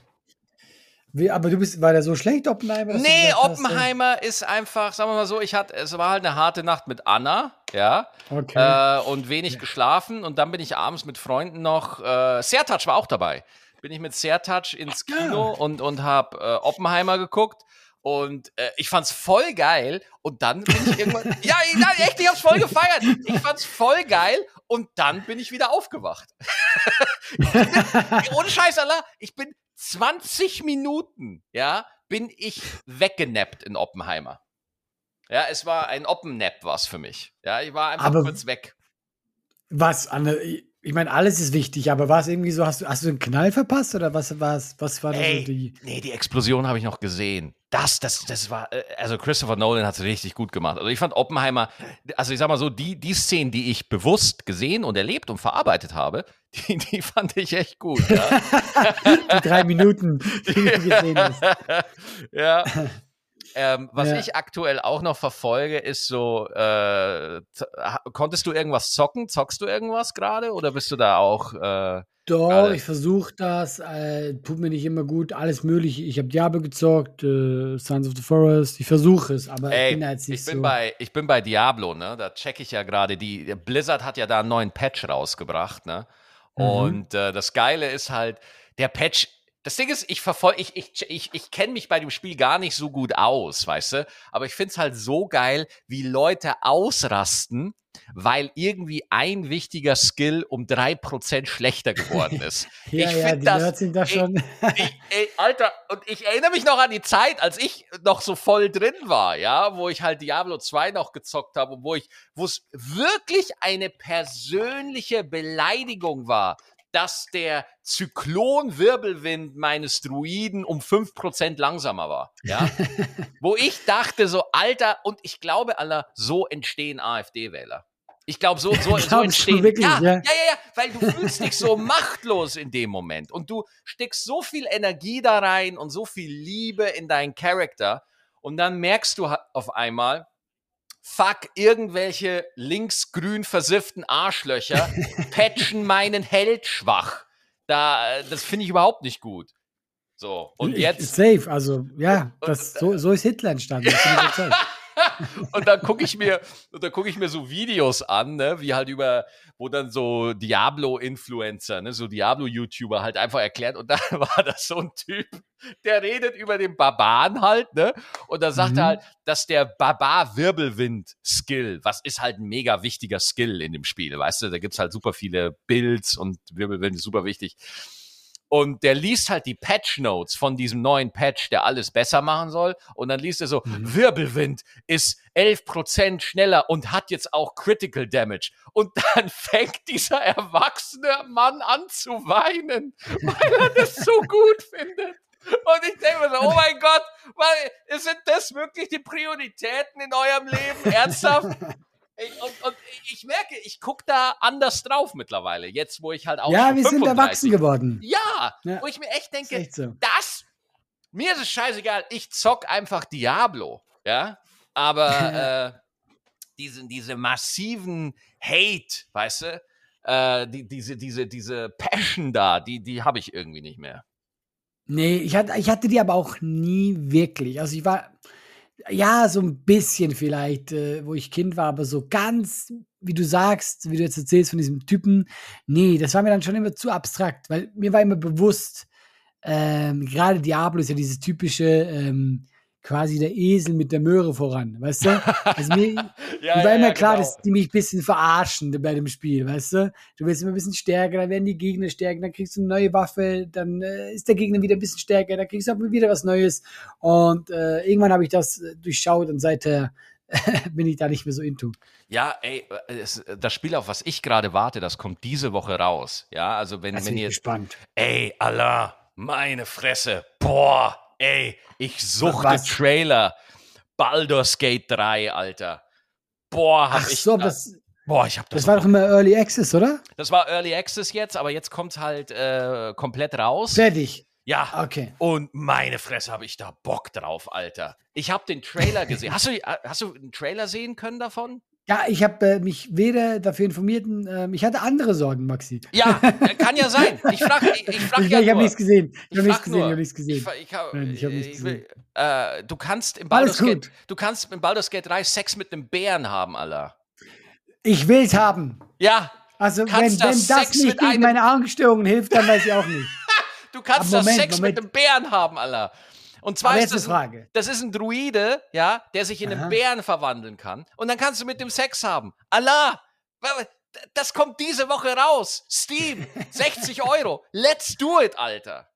B: Wie, aber du bist, war der so schlecht, Oppenheimer?
A: Nee, Oppenheimer hast, ist einfach, sagen wir mal so, ich hatte, es war halt eine harte Nacht mit Anna, ja. Okay. Äh, und wenig ja. geschlafen. Und dann bin ich abends mit Freunden noch, äh, Sertac war auch dabei. Bin ich mit Sertac ins Kino ja. und, und hab äh, Oppenheimer geguckt. Und äh, ich fand's voll geil. Und dann bin ich irgendwann. ja, nein, echt, ich hab's voll gefeiert. Ich fand's voll geil. Und dann bin ich wieder aufgewacht. bin, ohne Scheiß, Allah, ich bin 20 Minuten, ja, bin ich weggenappt in Oppenheimer. Ja, es war ein Oppennap was für mich. Ja, ich war einfach aber kurz weg.
B: Was, Anne, ich meine, alles ist wichtig, aber war es irgendwie so, hast du, hast du einen Knall verpasst oder was, was, was war da so die.
A: Nee, die Explosion habe ich noch gesehen. Das, das, das war, äh, also Christopher Nolan hat es richtig gut gemacht. Also ich fand Oppenheimer, also ich sag mal so, die, die Szenen, die ich bewusst gesehen und erlebt und verarbeitet habe, die, die fand ich echt gut. Ja.
B: die drei Minuten, die du gesehen hast.
A: Ja. Ähm, was ja. ich aktuell auch noch verfolge, ist so, äh, konntest du irgendwas zocken? Zockst du irgendwas gerade oder bist du da auch? Äh,
B: Doch, grade? ich versuche das. Äh, tut mir nicht immer gut. Alles mögliche. Ich habe Diablo gezockt, äh, Sons of the Forest. Ich versuche es, aber
A: Ey,
B: ich bin
A: jetzt nicht ich bin so. Bei, ich bin bei Diablo, ne? Da checke ich ja gerade die. Blizzard hat ja da einen neuen Patch rausgebracht, ne? Mhm. Und äh, das Geile ist halt, der Patch das Ding ist, ich verfolge, ich, ich, ich, ich kenne mich bei dem Spiel gar nicht so gut aus, weißt du? Aber ich finde es halt so geil, wie Leute ausrasten, weil irgendwie ein wichtiger Skill um drei Prozent schlechter geworden ist.
B: ja, ich ja, die das, sind da schon.
A: ich, ey, Alter, und ich erinnere mich noch an die Zeit, als ich noch so voll drin war, ja, wo ich halt Diablo 2 noch gezockt habe und wo ich, wo es wirklich eine persönliche Beleidigung war, dass der Zyklonwirbelwind meines Druiden um 5% langsamer war. Ja? Wo ich dachte so, Alter, und ich glaube, aller, so entstehen AfD-Wähler. Ich glaube, so, so, so entstehen. Wirklich, ja, ja, ja, ja, weil du fühlst dich so machtlos in dem Moment und du steckst so viel Energie da rein und so viel Liebe in deinen Charakter und dann merkst du auf einmal, fuck, irgendwelche linksgrün versifften Arschlöcher patchen meinen Held schwach. Da, das finde ich überhaupt nicht gut. So, und jetzt.
B: Safe, also ja, das, so, so ist Hitler entstanden.
A: und dann gucke ich mir, und dann gucke ich mir so Videos an, ne, wie halt über, wo dann so Diablo-Influencer, ne, so Diablo-YouTuber halt einfach erklärt. Und da war das so ein Typ, der redet über den Barbaren halt, ne? Und da sagt mhm. er halt, dass der Barbar-Wirbelwind-Skill, was ist halt ein mega wichtiger Skill in dem Spiel, weißt du? Da gibt's halt super viele Builds und Wirbelwind ist super wichtig und der liest halt die Patch Notes von diesem neuen Patch, der alles besser machen soll. Und dann liest er so, mhm. Wirbelwind ist 11% schneller und hat jetzt auch Critical Damage. Und dann fängt dieser erwachsene Mann an zu weinen, weil er das so gut findet. Und ich denke mir so, oh mein Gott, weil, sind das wirklich die Prioritäten in eurem Leben? Ernsthaft? und, und, ich merke, ich gucke da anders drauf mittlerweile, jetzt wo ich halt auch.
B: Ja, wir sind erwachsen geworden.
A: Ja, ja, wo ich mir echt denke, echt so. das, mir ist es scheißegal, ich zock einfach Diablo, ja, aber äh, diese, diese massiven Hate, weißt du, äh, die, diese, diese, diese Passion da, die, die habe ich irgendwie nicht mehr.
B: Nee, ich hatte, ich hatte die aber auch nie wirklich. Also ich war, ja, so ein bisschen vielleicht, äh, wo ich Kind war, aber so ganz, wie du sagst, wie du jetzt erzählst von diesem Typen, nee, das war mir dann schon immer zu abstrakt, weil mir war immer bewusst, ähm, gerade Diablo ist ja dieses typische, ähm, quasi der Esel mit der Möhre voran, weißt du? Also mir, ja, mir war ja, immer klar, genau. dass die mich ein bisschen verarschen bei dem Spiel, weißt du? Du wirst immer ein bisschen stärker, dann werden die Gegner stärker, dann kriegst du eine neue Waffe, dann äh, ist der Gegner wieder ein bisschen stärker, dann kriegst du aber wieder was Neues. Und äh, irgendwann habe ich das äh, durchschaut und seither bin ich da nicht mehr so into.
A: Ja, ey, es, das Spiel, auf was ich gerade warte, das kommt diese Woche raus. Ja, also wenn,
B: das
A: wenn
B: ihr. Gespannt.
A: Ey, Allah, meine Fresse. Boah, Ey, ich suchte Was? Trailer. Baldur's Gate 3, Alter. Boah, hab
B: Ach
A: ich.
B: So, das,
A: Boah, ich habe das.
B: Das war doch immer Early Access, oder?
A: Das war Early Access jetzt, aber jetzt kommt halt äh, komplett raus.
B: Fertig.
A: Ja.
B: Okay.
A: Und meine Fresse, habe ich da Bock drauf, Alter. Ich habe den Trailer gesehen. Hast du, äh, hast du einen Trailer sehen können davon?
B: Ja, ich habe äh, mich weder dafür informiert, ähm, ich hatte andere Sorgen, Maxi.
A: Ja, äh, kann ja sein. Ich frage ich, ich frag
B: ich
A: ja
B: ich habe nichts gesehen. Ich
A: Ich
B: habe nichts gesehen, ich habe nichts gesehen.
A: Ich, hab,
B: Nein, hab nichts
A: ich will,
B: gesehen.
A: äh, du kannst im Baldur's Gate,
B: gut.
A: du kannst im Baldur's Gate 3 Sex mit einem Bären haben, Alter.
B: Ich will's haben.
A: Ja,
B: Also, wenn,
A: Kannst
B: wenn
A: das
B: das nicht gegen meine Angststörungen hilft, dann weiß ich auch nicht.
A: du kannst das
B: Moment,
A: Sex
B: Moment.
A: mit einem Bären haben, Alter. Und zwar ist das
B: eine
A: ein,
B: Frage.
A: das ist ein Druide, ja, der sich in einen
B: Aha.
A: Bären verwandeln kann. Und dann kannst du mit dem Sex haben. Allah! Das kommt diese Woche raus. Steam, 60 Euro. Let's do it, Alter.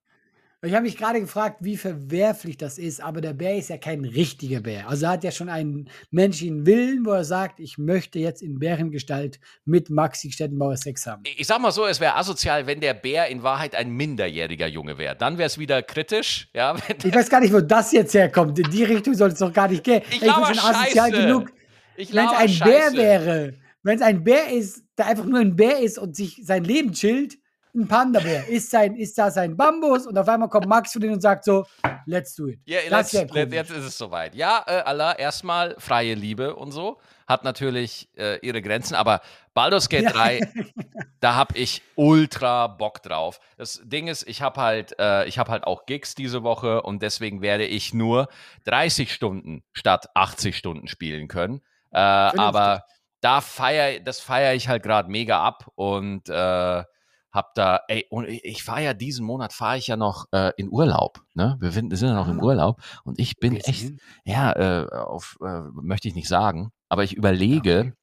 B: Ich habe mich gerade gefragt, wie verwerflich das ist, aber der Bär ist ja kein richtiger Bär. Also er hat ja schon einen menschlichen Willen, wo er sagt, ich möchte jetzt in Bärengestalt mit Maxi Stettenbauer Sex haben.
A: Ich sag mal so, es wäre asozial, wenn der Bär in Wahrheit ein minderjähriger Junge wäre. Dann wäre es wieder kritisch, ja.
B: Ich weiß gar nicht, wo das jetzt herkommt. In die Richtung soll es doch gar nicht gehen.
A: Ich
B: bin
A: laber
B: schon asozial
A: Scheiße.
B: genug.
A: ich
B: Wenn es ein Bär
A: Scheiße.
B: wäre, wenn es ein Bär ist, der einfach nur ein Bär ist und sich sein Leben chillt, ein Panda-Bär, ist, sein, ist da sein Bambus und auf einmal kommt Max von denen und sagt so, let's do it.
A: Ja,
B: das
A: let's, let,
B: komisch.
A: jetzt ist es soweit. Ja, äh, Allah, erstmal freie Liebe und so. Hat natürlich äh, ihre Grenzen, aber Baldur's Gate
B: Ja.
A: 3, da hab ich ultra Bock drauf. Das Ding ist, ich habe halt, äh, ich habe halt auch Gigs diese Woche und deswegen werde ich nur 30 Stunden statt 80 Stunden spielen können. Äh, aber da feier, das feiere ich halt gerade mega ab und äh, hab da, ey, und ich, fahre ja diesen Monat, fahre ich ja noch äh, in Urlaub, ne? Wir sind, sind ja noch im
B: Ah.
A: Urlaub und ich bin
B: Geht's
A: echt,
B: hin?
A: ja, äh, auf, äh, möchte ich nicht sagen, aber ich überlege,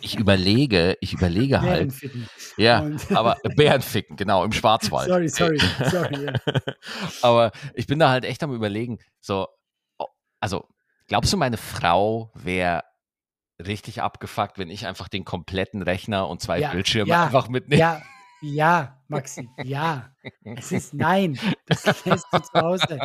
A: ich überlege, ich überlege halt,
B: Bärenficken.
A: ja,
B: Und-
A: aber Bärenficken, genau, im Schwarzwald.
B: Sorry, sorry, sorry. Ja.
A: aber ich bin da halt echt am überlegen, so, also, glaubst du, meine Frau wäre richtig abgefuckt, wenn ich einfach den kompletten Rechner und zwei
B: Ja,
A: Bildschirme
B: ja,
A: einfach mitnehme?
B: Ja, ja, Maxi, ja. Es ist nein. Das lässt du zu Hause.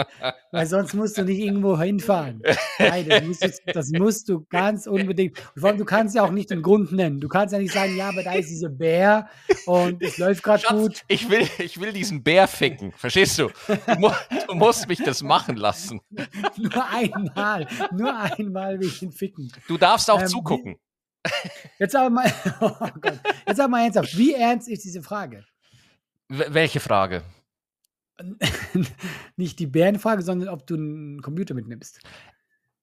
B: Weil sonst musst du nicht irgendwo hinfahren. Nein, das musst, du, das musst du ganz unbedingt. Und vor allem, du kannst ja auch nicht den Grund nennen. Du kannst ja nicht sagen, ja, aber da ist dieser Bär und es läuft gerade gut.
A: ich will, ich will diesen Bär ficken. Verstehst du? Du, mu du musst mich das machen lassen.
B: Nur einmal. Nur einmal will ich ihn ficken.
A: Du darfst auch
B: Ähm,
A: zugucken.
B: Jetzt aber mal, oh Gott. Jetzt aber mal ernsthaft. Wie ernst ist diese Frage?
A: W welche Frage?
B: Nicht die Bärenfrage, sondern ob du einen Computer mitnimmst.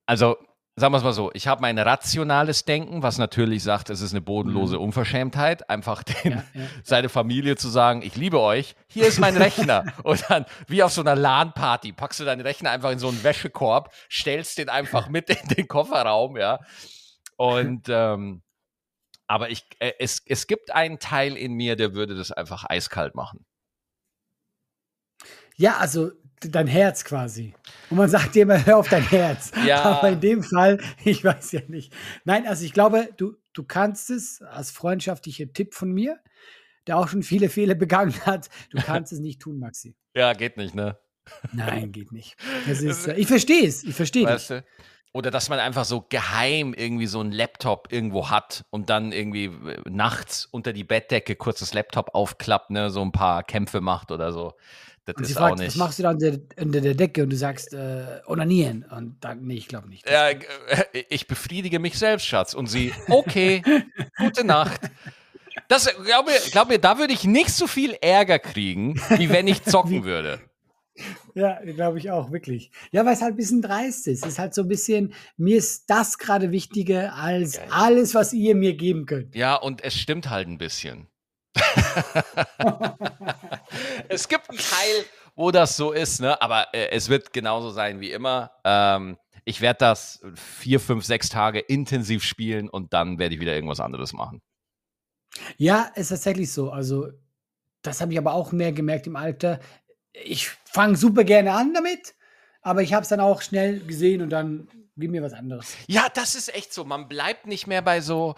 A: Also, sagen wir es mal so, ich habe mein rationales Denken, was natürlich sagt, es ist eine bodenlose Unverschämtheit, einfach den,
B: Mhm. Ja, ja.
A: seine Familie zu sagen, ich liebe euch, hier ist mein Rechner. Und dann, wie auf so einer LAN-Party, packst du deinen Rechner einfach in so einen Wäschekorb, stellst den einfach mit in den Kofferraum, ja. Und, ähm, aber ich, äh, es, es gibt einen Teil in mir, der würde das einfach eiskalt machen.
B: Ja, also dein Herz quasi. Und man sagt dir immer, hör auf dein Herz.
A: Ja.
B: Aber in dem Fall, ich weiß ja nicht. Nein, also ich glaube, du, du kannst es als freundschaftlicher Tipp von mir, der auch schon viele Fehler begangen hat, du kannst es nicht tun, Maxi.
A: Ja, geht nicht, ne?
B: Nein, geht nicht. Das ist, äh, ich verstehe es, ich verstehe
A: du? Oder dass man einfach so geheim irgendwie so einen Laptop irgendwo hat und dann irgendwie äh, nachts unter die Bettdecke kurz das Laptop aufklappt, ne, so ein paar Kämpfe macht oder so. Das
B: Und
A: ist
B: fragt,
A: auch nicht.
B: was machst du da unter, unter der Decke? Und du sagst, äh, onanieren. Und dann, nee, ich glaube nicht.
A: ja, äh, ich befriedige mich selbst, Schatz. Und sie, okay, gute Nacht. Das, glaub mir, glaub mir, da würde ich nicht so viel Ärger kriegen, wie wenn ich zocken würde.
B: Ja, glaube ich auch, wirklich. Ja, weil es halt ein bisschen dreist ist. Es ist halt so ein bisschen, mir ist das gerade wichtiger als
A: ja.
B: alles, was ihr mir geben könnt.
A: Ja, und es stimmt halt ein bisschen. es gibt einen Teil, wo das so ist, ne? aber äh, es wird genauso sein wie immer. Ähm, ich werde das vier, fünf, sechs Tage intensiv spielen und dann werde ich wieder irgendwas anderes machen.
B: Ja, ist tatsächlich so. Also, das habe ich aber auch mehr gemerkt im Alter. Ich fange super gerne an damit, aber ich habe es dann auch schnell gesehen und dann gib mir was anderes.
A: Ja, das ist echt so. Man bleibt nicht mehr bei so.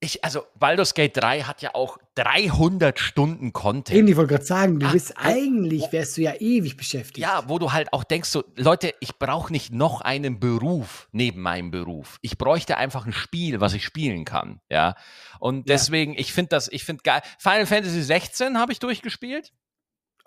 A: Ich, also Baldur's Gate 3 hat ja auch 300 Stunden Content.
B: Eben, ich wollte gerade sagen, du
A: Ja,
B: bist eigentlich, wärst du ja ewig beschäftigt.
A: Ja, wo du halt auch denkst, so, Leute, ich brauche nicht noch einen Beruf neben meinem Beruf. Ich bräuchte einfach ein Spiel, was ich spielen kann. Ja. Und
B: Ja.
A: deswegen, ich finde das, ich finde geil. Final Fantasy 16 habe ich durchgespielt.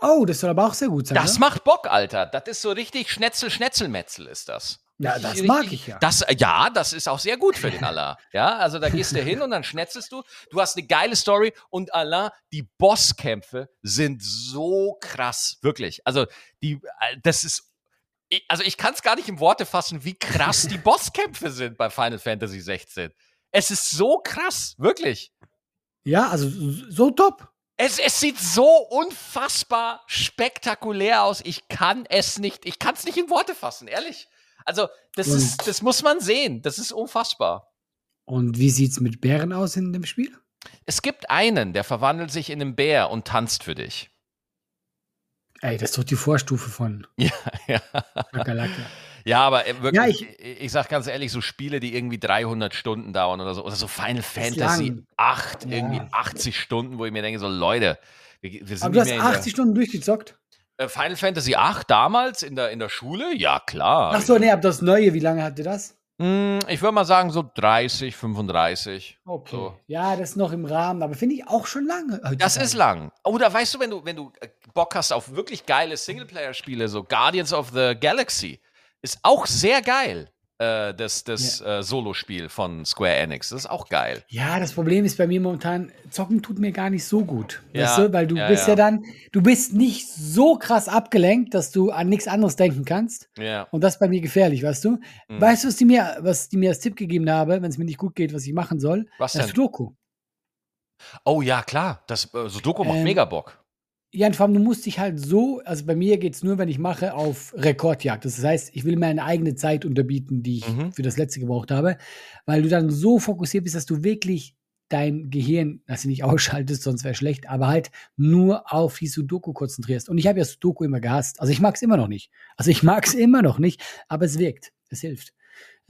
B: Oh, das soll aber auch sehr gut sein.
A: Das
B: oder?
A: macht Bock, Alter. Das ist so richtig Schnetzel, Schnetzelmetzel ist das.
B: Ja,
A: Richtig-
B: das mag
A: richtig-
B: ich ja.
A: Das, äh, ja, das ist auch sehr gut für den Allah. Ja, also da gehst du hin und dann schnetzelst du. Du hast eine geile Story und Allah, die Bosskämpfe sind so krass, wirklich. Also die, äh, das ist, ich- also ich kann es gar nicht in Worte fassen, wie krass die Bosskämpfe sind bei Final Fantasy 16. Es ist so krass, wirklich.
B: Ja, also so top.
A: Es, es sieht so unfassbar spektakulär aus. Ich kann es nicht, ich kann es nicht in Worte fassen, ehrlich. Also, das
B: Und-
A: ist, das muss man sehen. Das ist unfassbar.
B: Und wie sieht's mit Bären aus in dem Spiel?
A: Es gibt einen, der verwandelt sich in einen Bär und tanzt für dich.
B: Ey, das ist doch die Vorstufe von
A: Ja, ja.
B: Kakerlake.
A: Ja, aber äh, wirklich,
B: Ja,
A: ich,
B: ich-
A: ich, sag ganz ehrlich, so Spiele, die irgendwie 300 Stunden dauern oder so, oder so Final Fantasy
B: lang.
A: 8,
B: Ja.
A: irgendwie 80 Stunden, wo ich mir denke, so Leute, wir, wir sind
B: Aber du hast
A: mehr in der-
B: 80 Stunden durchgezockt?
A: Äh, Final Fantasy 8 damals in der, in der Schule? Ja, klar.
B: Ach so, nee, aber das Neue, wie lange hatte das?
A: Hm, Ich würde mal sagen, so 30, 35.
B: Okay.
A: So.
B: Ja, das ist noch im Rahmen, aber finde ich auch schon lange.
A: Das ist lang. Oder weißt du, wenn du, wenn du äh, Bock hast auf wirklich geile Singleplayer-Spiele, so Guardians of the Galaxy, ist auch sehr geil. Äh, das das äh, Solo-Spiel von Square Enix. Das ist auch geil.
B: Ja, das Problem ist bei mir momentan, zocken tut mir gar nicht so gut.
A: Ja,
B: Weißt du, weil du
A: ja,
B: bist
A: ja.
B: ja. dann, du bist nicht so krass abgelenkt, dass du an nichts anderes denken kannst.
A: Ja.
B: Und das ist bei mir gefährlich, weißt du?
A: Mhm.
B: Weißt du, was die mir, was die mir als Tipp gegeben habe, wenn es mir nicht gut geht, was ich machen soll?
A: Was
B: Das
A: denn?
B: Sudoku.
A: Oh ja, klar. Das äh, Sudoku macht
B: Ähm,
A: mega Bock.
B: Ja, und vor allem, du musst dich halt so, also bei mir geht es nur, wenn ich mache, auf Rekordjagd. Das heißt, ich will meine eigene Zeit unterbieten, die ich
A: Mhm.
B: für das letzte gebraucht habe, weil du dann so fokussiert bist, dass du wirklich dein Gehirn, dass du nicht ausschaltest, sonst wäre schlecht, aber halt nur auf die Sudoku konzentrierst. Und ich habe ja Sudoku immer gehasst. Also ich mag es immer noch nicht. Also ich mag es immer noch nicht, aber es wirkt. Es hilft.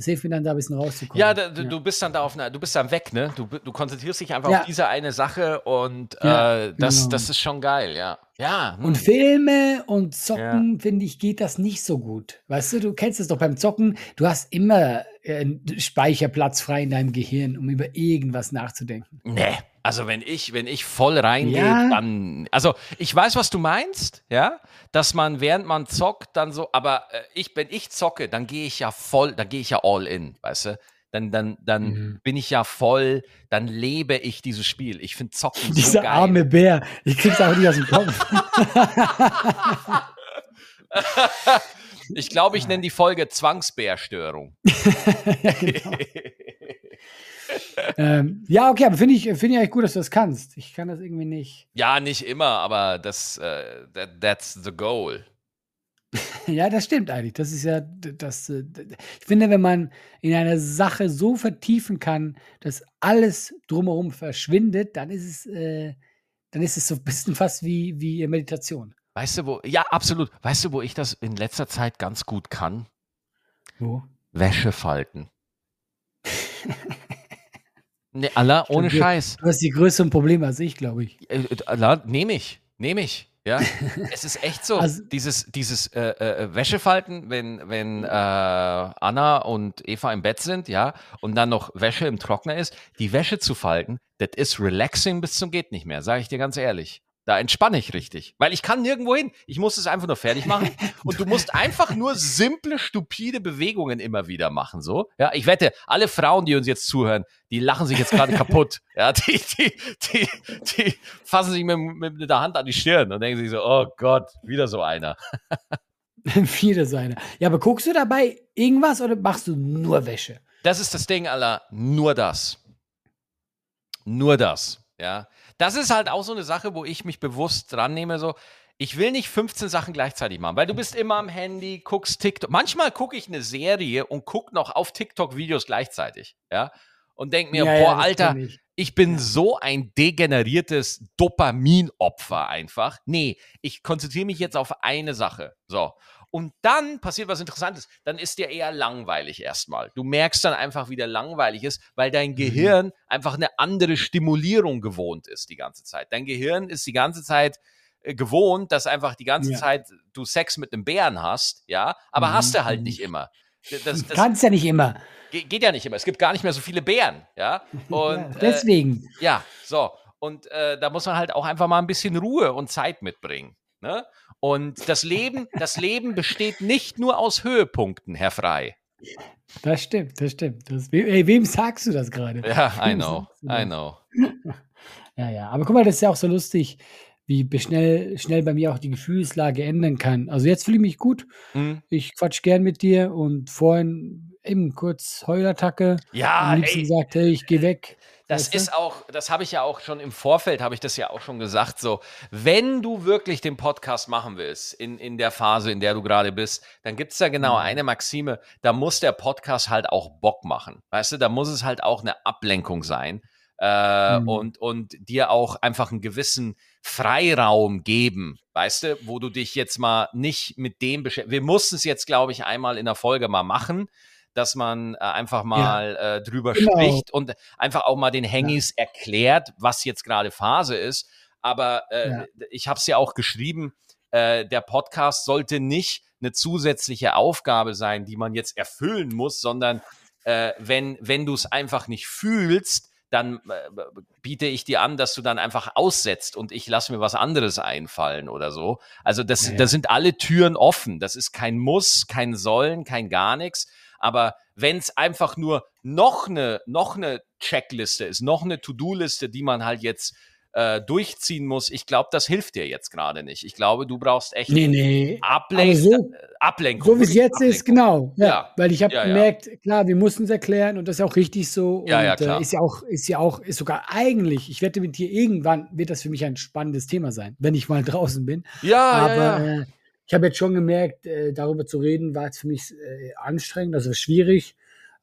B: Es hilft mir dann da ein bisschen rauszukommen.
A: Ja, da, du, du bist dann da auf einer, du bist dann weg, ne? Du, du konzentrierst dich einfach
B: Ja.
A: auf diese eine Sache und
B: Ja,
A: äh, das,
B: genau.
A: das ist schon geil, ja. Ja. hm.
B: Und Filme und Zocken, finde ich, geht das nicht so gut. Weißt du, du kennst es doch beim Zocken, du hast immer äh, Speicherplatz frei in deinem Gehirn, um über irgendwas nachzudenken.
A: Nee, also wenn ich, wenn ich voll reingehe,
B: Ja.
A: dann. Also ich weiß, was du meinst, ja, dass man, während man zockt, dann so, aber äh, ich, wenn ich zocke, dann gehe ich ja voll, dann gehe ich ja all in, weißt du? Dann, dann, dann
B: Mhm.
A: bin ich ja voll, dann lebe ich dieses Spiel. Ich finde Zocken so
B: Dieser
A: geil.
B: arme Bär, ich krieg's einfach nicht aus dem Kopf.
A: Ich glaube, ich nenne die Folge Zwangsbärstörung.
B: ja, genau. ähm, ja, okay, aber finde ich, finde ich eigentlich gut, dass du das kannst. Ich kann das irgendwie nicht.
A: ja, nicht immer, aber das, äh, that, that's the goal.
B: Ja, das stimmt eigentlich. Das ist ja, das, äh, ich finde, wenn man in eine Sache so vertiefen kann, dass alles drumherum verschwindet, dann ist es, äh, dann ist es so ein bisschen fast wie, wie Meditation.
A: Weißt du, wo, ja, absolut. Weißt du, wo ich das in letzter Zeit ganz gut kann?
B: Wo?
A: Wäsche falten. Ne, Allah, ohne
B: Stimmt,
A: Scheiß.
B: Du hast die größeren Probleme als ich, glaube ich.
A: Äh, äh, Allah, nehme ich. Nehme ich. Ja, es ist echt so.
B: Also-
A: dieses dieses äh, äh, Wäschefalten, wenn, wenn äh, Anna und Eva im Bett sind, ja, und dann noch Wäsche im Trockner ist, die Wäsche zu falten, das ist relaxing bis zum geht nicht mehr, sage ich dir ganz ehrlich. Da entspanne ich richtig, weil ich kann nirgendwo hin. Ich muss es einfach nur fertig machen und du musst einfach nur simple, stupide Bewegungen immer wieder machen. So, ja, ich wette, alle Frauen, die uns jetzt zuhören, die lachen sich jetzt gerade kaputt. Ja, die, die, die, die fassen sich mit, mit der Hand an die Stirn und denken sich so, oh Gott, wieder so einer.
B: Viele so eine. Ja, aber guckst du dabei irgendwas oder machst du nur Wäsche?
A: Das ist das Ding, Alter. Nur das. Nur das. Ja. Das ist halt auch so eine Sache, wo ich mich bewusst dran nehme, so, ich will nicht 15 Sachen gleichzeitig machen, weil du bist immer am Handy, guckst TikTok. Manchmal gucke ich eine Serie und gucke noch auf TikTok Videos gleichzeitig, ja. Und denk mir,
B: Ja, ja,
A: boah,
B: das
A: Alter,
B: ich.
A: ich bin so ein degeneriertes Dopaminopfer einfach. Nee, ich konzentriere mich jetzt auf eine Sache. So. Und dann passiert was Interessantes. Dann ist dir eher langweilig erstmal. Du merkst dann einfach, wie der langweilig ist, weil dein
B: Mhm.
A: Gehirn einfach eine andere Stimulierung gewohnt ist die ganze Zeit. Dein Gehirn ist die ganze Zeit äh, gewohnt, dass einfach die ganze
B: Ja.
A: Zeit du Sex mit einem Bären hast, ja, aber
B: Mhm,
A: hast du halt
B: mhm.
A: nicht immer. Das, das
B: Kannst ja nicht immer.
A: ge- geht ja nicht immer. Es gibt gar nicht mehr so viele Bären, ja. Und
B: ja,
A: äh,
B: deswegen.
A: ja, so. Und äh, da muss man halt auch einfach mal ein bisschen Ruhe und Zeit mitbringen. Ne? Und das Leben, das Leben besteht nicht nur aus Höhepunkten, Herr Frei.
B: Das stimmt, das stimmt. Das, we- ey, wem sagst du das gerade?
A: Ja, I know, I know.
B: Ja, ja. Aber guck mal, das ist ja auch so lustig, wie schnell, schnell bei mir auch die Gefühlslage ändern kann. Also jetzt fühle ich mich gut.
A: Hm?
B: Ich quatsch gern mit dir und vorhin eben kurz Heulattacke.
A: Ja,
B: Am liebsten
A: ey,
B: gesagt, hey, ich gehe weg.
A: Das
B: weißt du?
A: ist auch, das habe ich ja auch schon im Vorfeld, habe ich das ja auch schon gesagt, so, wenn du wirklich den Podcast machen willst, in, in der Phase, in der du gerade bist, dann gibt es da genau
B: Mhm.
A: eine Maxime, da muss der Podcast halt auch Bock machen. Weißt du, da muss es halt auch eine Ablenkung sein. Äh,
B: Mhm.
A: und, und dir auch einfach einen gewissen Freiraum geben, weißt du, wo du dich jetzt mal nicht mit dem beschäftigst. Wir mussten es jetzt, glaube ich, einmal in der Folge mal machen, dass man äh, einfach mal äh, drüber
B: Genau.
A: spricht und einfach auch mal den Hengis erklärt, was jetzt gerade Phase ist. Aber äh,
B: Ja.
A: ich habe es ja auch geschrieben, äh, der Podcast sollte nicht eine zusätzliche Aufgabe sein, die man jetzt erfüllen muss, sondern äh, wenn, wenn du es einfach nicht fühlst, dann äh, biete ich dir an, dass du dann einfach aussetzt und ich lasse mir was anderes einfallen oder so. Also das,
B: Ja, ja.
A: da sind alle Türen offen. Das ist kein Muss, kein Sollen, kein gar nichts. Aber wenn es einfach nur noch eine, noch eine Checkliste ist, noch eine To-Do-Liste, die man halt jetzt äh, durchziehen muss, ich glaube, das hilft dir jetzt gerade nicht. Ich glaube, du brauchst echt
B: Nee, nee.
A: Ablenk
B: Aber so-
A: Ablenkung.
B: So wie es jetzt ist,
A: Ablenkung.
B: genau. Ja,
A: Ja.
B: Weil ich habe
A: Ja,
B: gemerkt, klar, wir mussten es erklären und das ist auch richtig so.
A: Ja,
B: und,
A: ja, klar.
B: Äh, ist ja auch, ist ja auch, ist sogar eigentlich, ich wette mit dir, irgendwann wird das für mich ein spannendes Thema sein, wenn ich mal draußen bin.
A: Ja,
B: Aber
A: ja, ja.
B: Äh, ich habe jetzt schon gemerkt, äh, darüber zu reden, war jetzt für mich äh, anstrengend, also schwierig.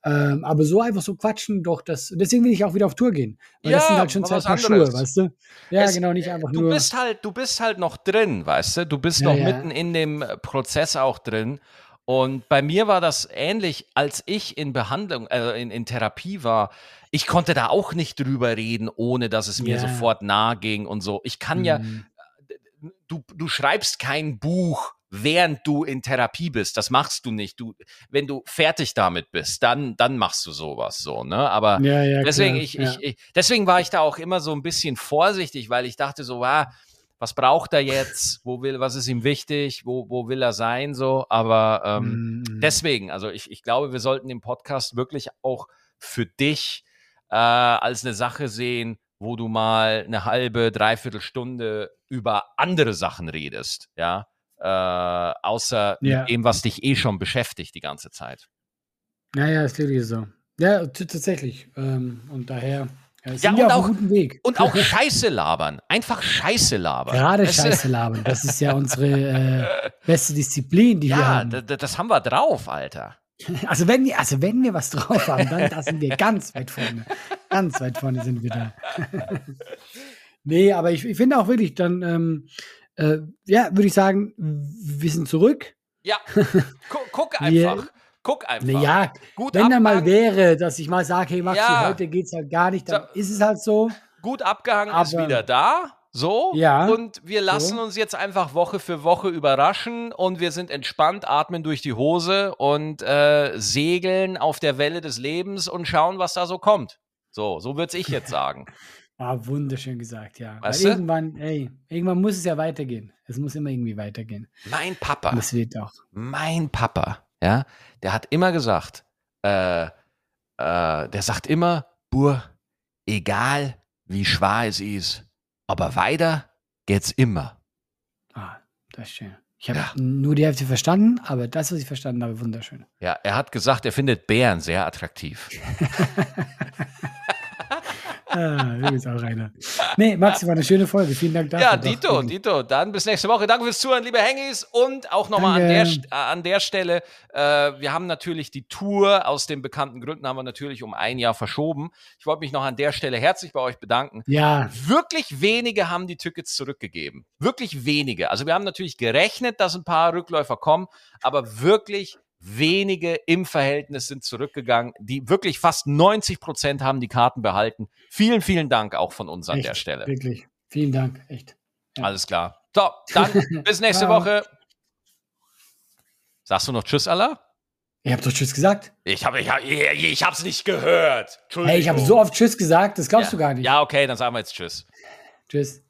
B: Ähm, aber so einfach so quatschen, doch, das, deswegen will ich auch wieder auf Tour gehen. Weil das
A: Ja,
B: sind halt schon zwei Paar Schuhe, weißt du? Ja,
A: Es-
B: genau, nicht einfach
A: du
B: nur.
A: bist halt, du bist halt noch drin, weißt du? Du bist
B: Ja,
A: noch
B: ja.
A: mitten in dem äh, Prozess auch drin. Und bei mir war das ähnlich, als ich in Behandlung, äh, in, in Therapie war. Ich konnte da auch nicht drüber reden, ohne dass es mir
B: Ja.
A: sofort nahe ging und so. Ich kann ja,
B: Mhm.
A: du, du schreibst kein Buch, während du in Therapie bist. Das machst du nicht. Du, wenn du fertig damit bist, dann, dann machst du sowas so, ne? Aber
B: ja, ja,
A: deswegen,
B: klar,
A: ich,
B: ja.
A: ich, ich, deswegen war ich da auch immer so ein bisschen vorsichtig, weil ich dachte so, ah, was braucht er jetzt? Wo will, was ist ihm wichtig? Wo, wo will er sein? So, aber ähm,
B: Mhm.
A: deswegen, also ich, ich glaube, wir sollten den Podcast wirklich auch für dich äh, als eine Sache sehen, wo du mal eine halbe, dreiviertel Stunde über andere Sachen redest, ja. Äh, außer
B: Ja.
A: mit dem, was dich eh schon beschäftigt die ganze Zeit.
B: Ja, ja, ist wirklich so. Ja, tatsächlich. Ähm, und daher ja,
A: Ja,
B: wir
A: und auch-
B: einem guten Weg.
A: Und auch Scheiße labern. Einfach Scheiße labern.
B: Gerade
A: du?
B: Scheiße labern. Das ist ja unsere äh, beste Disziplin, die wir
A: Ja,
B: haben.
A: da- da- das haben wir drauf, Alter.
B: Also wenn, wir, also wenn wir was drauf haben, dann da sind wir ganz weit vorne. Ganz weit vorne sind wir da. nee, aber ich, ich finde auch wirklich, dann, ähm, äh, ja, würde ich sagen, wir sind zurück.
A: Ja, guck, guck
B: Wir-
A: einfach. Guck einfach.
B: Naja,
A: gut
B: wenn da mal wäre, dass ich mal sage, hey Maxi,
A: Ja.
B: heute geht's halt gar nicht, dann
A: So.
B: ist es halt so.
A: gut abgehangen ist
B: aber-
A: wieder da. So.
B: Ja,
A: Und wir lassen
B: so.
A: uns jetzt einfach Woche für Woche überraschen und wir sind entspannt, atmen durch die Hose und äh, segeln auf der Welle des Lebens und schauen, was da so kommt. So, so würde ich jetzt sagen.
B: Ah, wunderschön gesagt, ja.
A: Weißt
B: Weil
A: du?
B: irgendwann, ey, irgendwann muss es ja weitergehen. Es muss immer irgendwie weitergehen.
A: Mein Papa.
B: Und es wird auch.
A: mein Papa, ja, der hat immer gesagt, äh, äh, der sagt immer, Bur, egal wie schwer es ist, aber weiter geht's immer.
B: Ah, das ist schön. Ich habe
A: Ja.
B: nur die Hälfte verstanden, aber das, was ich verstanden habe, wunderschön.
A: Ja, er hat gesagt, er findet Bären sehr attraktiv.
B: ah, du bist auch einer. Nee, Maxi, war eine schöne Folge. Vielen Dank dafür.
A: Ja, Dito, Dito. Dann bis nächste Woche. Danke fürs Zuhören, liebe Hengis. Und auch nochmal an der, äh, an der Stelle, äh, wir haben natürlich die Tour, aus den bekannten Gründen haben wir natürlich um ein Jahr verschoben. Ich wollte mich noch an der Stelle herzlich bei euch bedanken.
B: Ja.
A: Wirklich wenige haben die Tickets zurückgegeben. Wirklich wenige. Also wir haben natürlich gerechnet, dass ein paar Rückläufer kommen, aber wirklich wenige im Verhältnis sind zurückgegangen. Die wirklich fast 90 Prozent haben die Karten behalten. Vielen, vielen Dank auch von uns an
B: echt,
A: der Stelle.
B: Wirklich. Vielen Dank. Echt.
A: Ja. Alles klar. So, dann bis nächste Woche. Sagst du noch Tschüss, Allah?
B: Ich habe doch Tschüss gesagt.
A: Ich habe ich, hab, ich, hab's nicht gehört.
B: Hey, ich habe so oft Tschüss gesagt, das glaubst
A: ja.
B: du gar nicht.
A: Ja, okay, dann sagen wir jetzt Tschüss.
B: Tschüss.